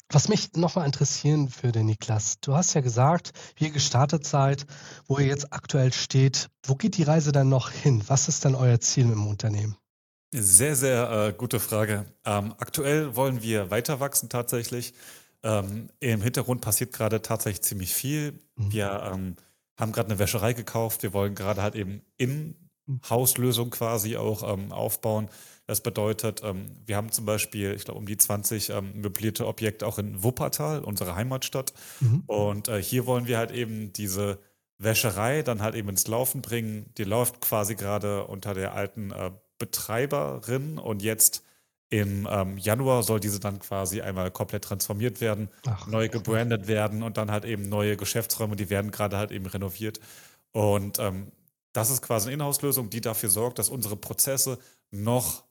was mich nochmal interessieren würde, Niklas, du hast ja gesagt, wie ihr gestartet seid, wo ihr jetzt aktuell steht. Wo geht die Reise dann noch hin? Was ist dann euer Ziel im Unternehmen? Sehr, sehr äh, gute Frage. Ähm, aktuell wollen wir weiter wachsen tatsächlich. Ähm, Im Hintergrund passiert gerade tatsächlich ziemlich viel. Mhm. Wir ähm, haben gerade eine Wäscherei gekauft. Wir wollen gerade halt eben In-Haus-Lösung quasi auch ähm, aufbauen. Das bedeutet, ähm, wir haben zum Beispiel, ich glaube, um die 20 ähm, möblierte Objekte auch in Wuppertal, unserer Heimatstadt. Mhm. Und äh, hier wollen wir halt eben diese Wäscherei dann halt eben ins Laufen bringen. Die läuft quasi gerade unter der alten äh, Betreiberin und jetzt im ähm, Januar soll diese dann quasi einmal komplett transformiert werden, Ach, neu gebrandet werden und dann halt eben neue Geschäftsräume, die werden gerade halt eben renoviert. Und ähm, das ist quasi eine Inhouse-Lösung, die dafür sorgt, dass unsere Prozesse noch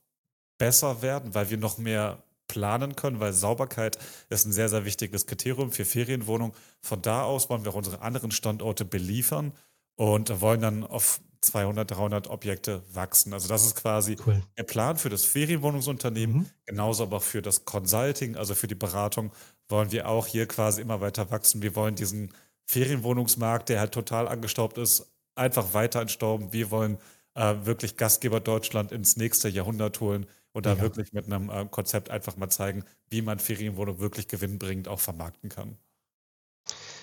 besser werden, weil wir noch mehr planen können, weil Sauberkeit ist ein sehr, sehr wichtiges Kriterium für Ferienwohnungen. Von da aus wollen wir auch unsere anderen Standorte beliefern und wollen dann auf 200, 300 Objekte wachsen. Also das ist quasi cool. der Plan für das Ferienwohnungsunternehmen, Mhm. genauso aber auch für das Consulting, also für die Beratung, wollen wir auch hier quasi immer weiter wachsen. Wir wollen diesen Ferienwohnungsmarkt, der halt total angestaubt ist, einfach weiter entstauben. Wir wollen äh, wirklich Gastgeber Deutschland ins nächste Jahrhundert holen und da Ja. wirklich mit einem äh, Konzept einfach mal zeigen, wie man Ferienwohnung wirklich gewinnbringend auch vermarkten kann.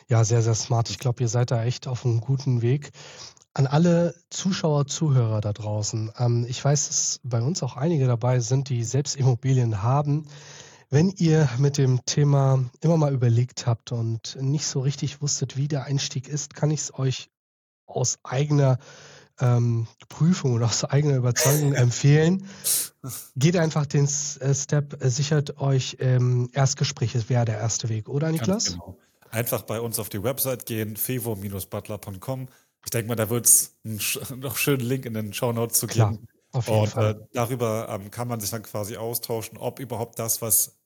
Ja, sehr, sehr smart. Ich glaube, ihr seid da echt auf einem guten Weg. An alle Zuschauer, Zuhörer da draußen. Ähm, ich weiß, dass bei uns auch einige dabei sind, die selbst Immobilien haben. Wenn ihr mit dem Thema immer mal überlegt habt und nicht so richtig wusstet, wie der Einstieg ist, kann ich es euch aus eigener ähm, Prüfung und aus eigener Überzeugung empfehlen. Geht einfach den äh, Step, äh, sichert euch ähm, Erstgespräche, wäre der erste Weg, oder Ganz Niklas? genau. einfach bei uns auf die Website gehen, fevo-butler.com. Ich denke mal, da wird es einen noch schönen Link in den Show Notes zu geben. Auf jeden Und Fall. äh, darüber ähm, kann man sich dann quasi austauschen, ob überhaupt das, was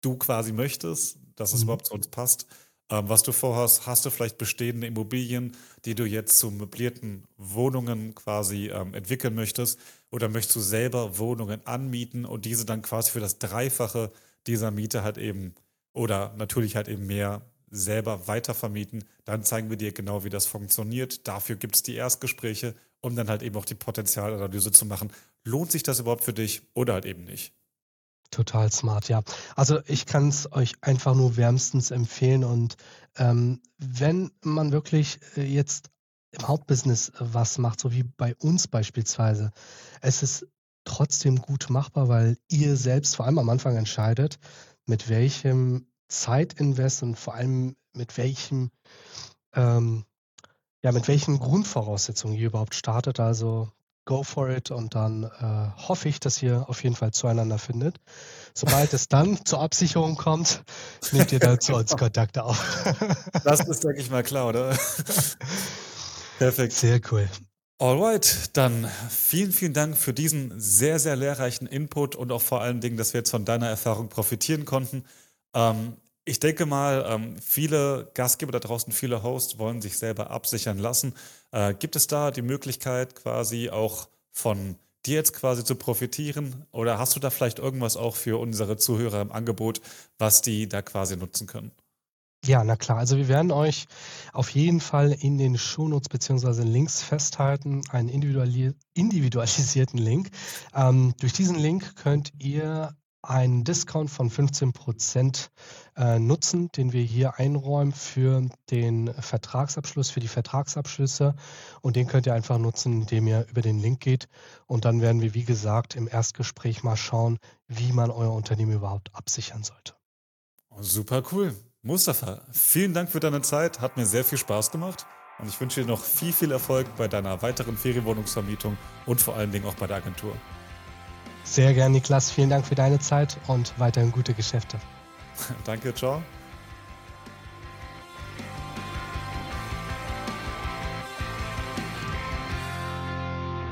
du quasi möchtest, dass es Mhm. überhaupt zu uns passt. Ähm, was du vorhast, hast du vielleicht bestehende Immobilien, die du jetzt zu möblierten Wohnungen quasi ähm, entwickeln möchtest? Oder möchtest du selber Wohnungen anmieten und diese dann quasi für das Dreifache dieser Miete halt eben oder natürlich halt eben mehr selber weitervermieten? Dann zeigen wir dir genau, wie das funktioniert. Dafür gibt es die Erstgespräche, um dann halt eben auch die Potenzialanalyse zu machen. Lohnt sich das überhaupt für dich oder halt eben nicht? Total smart, ja. Also ich kann es euch einfach nur wärmstens empfehlen und ähm, wenn man wirklich äh, jetzt im Hauptbusiness äh, was macht, so wie bei uns beispielsweise, es ist trotzdem gut machbar, weil ihr selbst vor allem am Anfang entscheidet, mit welchem Zeitinvest und vor allem mit welchem, ähm, ja, mit welchen Grundvoraussetzungen ihr überhaupt startet. Also go for it und dann äh, hoffe ich, dass ihr auf jeden Fall zueinander findet. Sobald es dann (laughs) zur Absicherung kommt, nehmt ihr dazu (laughs) uns Kontakte auf. Das ist, denke ich mal, klar, oder? (laughs) Perfekt. Sehr cool. Alright, dann vielen, vielen Dank für diesen sehr, sehr lehrreichen Input und auch vor allen Dingen, dass wir jetzt von deiner Erfahrung profitieren konnten. Ähm, ich denke mal, ähm, viele Gastgeber da draußen, viele Hosts wollen sich selber absichern lassen. Äh, gibt es da die Möglichkeit, quasi auch von dir jetzt quasi zu profitieren? Oder hast du da vielleicht irgendwas auch für unsere Zuhörer im Angebot, was die da quasi nutzen können? Ja, na klar. Also wir werden euch auf jeden Fall in den Shownotes beziehungsweise Links festhalten, einen individuali individualisierten Link. Ähm, durch diesen Link könnt ihr einen Discount von 15% äh, nutzen, den wir hier einräumen für den Vertragsabschluss, für die Vertragsabschlüsse. Und den könnt ihr einfach nutzen, indem ihr über den Link geht. Und dann werden wir, wie gesagt, im Erstgespräch mal schauen, wie man euer Unternehmen überhaupt absichern sollte. Super cool. Mustafa, vielen Dank für deine Zeit. Hat mir sehr viel Spaß gemacht. Und ich wünsche dir noch viel, viel Erfolg bei deiner weiteren Ferienwohnungsvermietung und vor allen Dingen auch bei der Agentur. Sehr gern, Niklas. Vielen Dank für deine Zeit und weiterhin gute Geschäfte. Danke, ciao.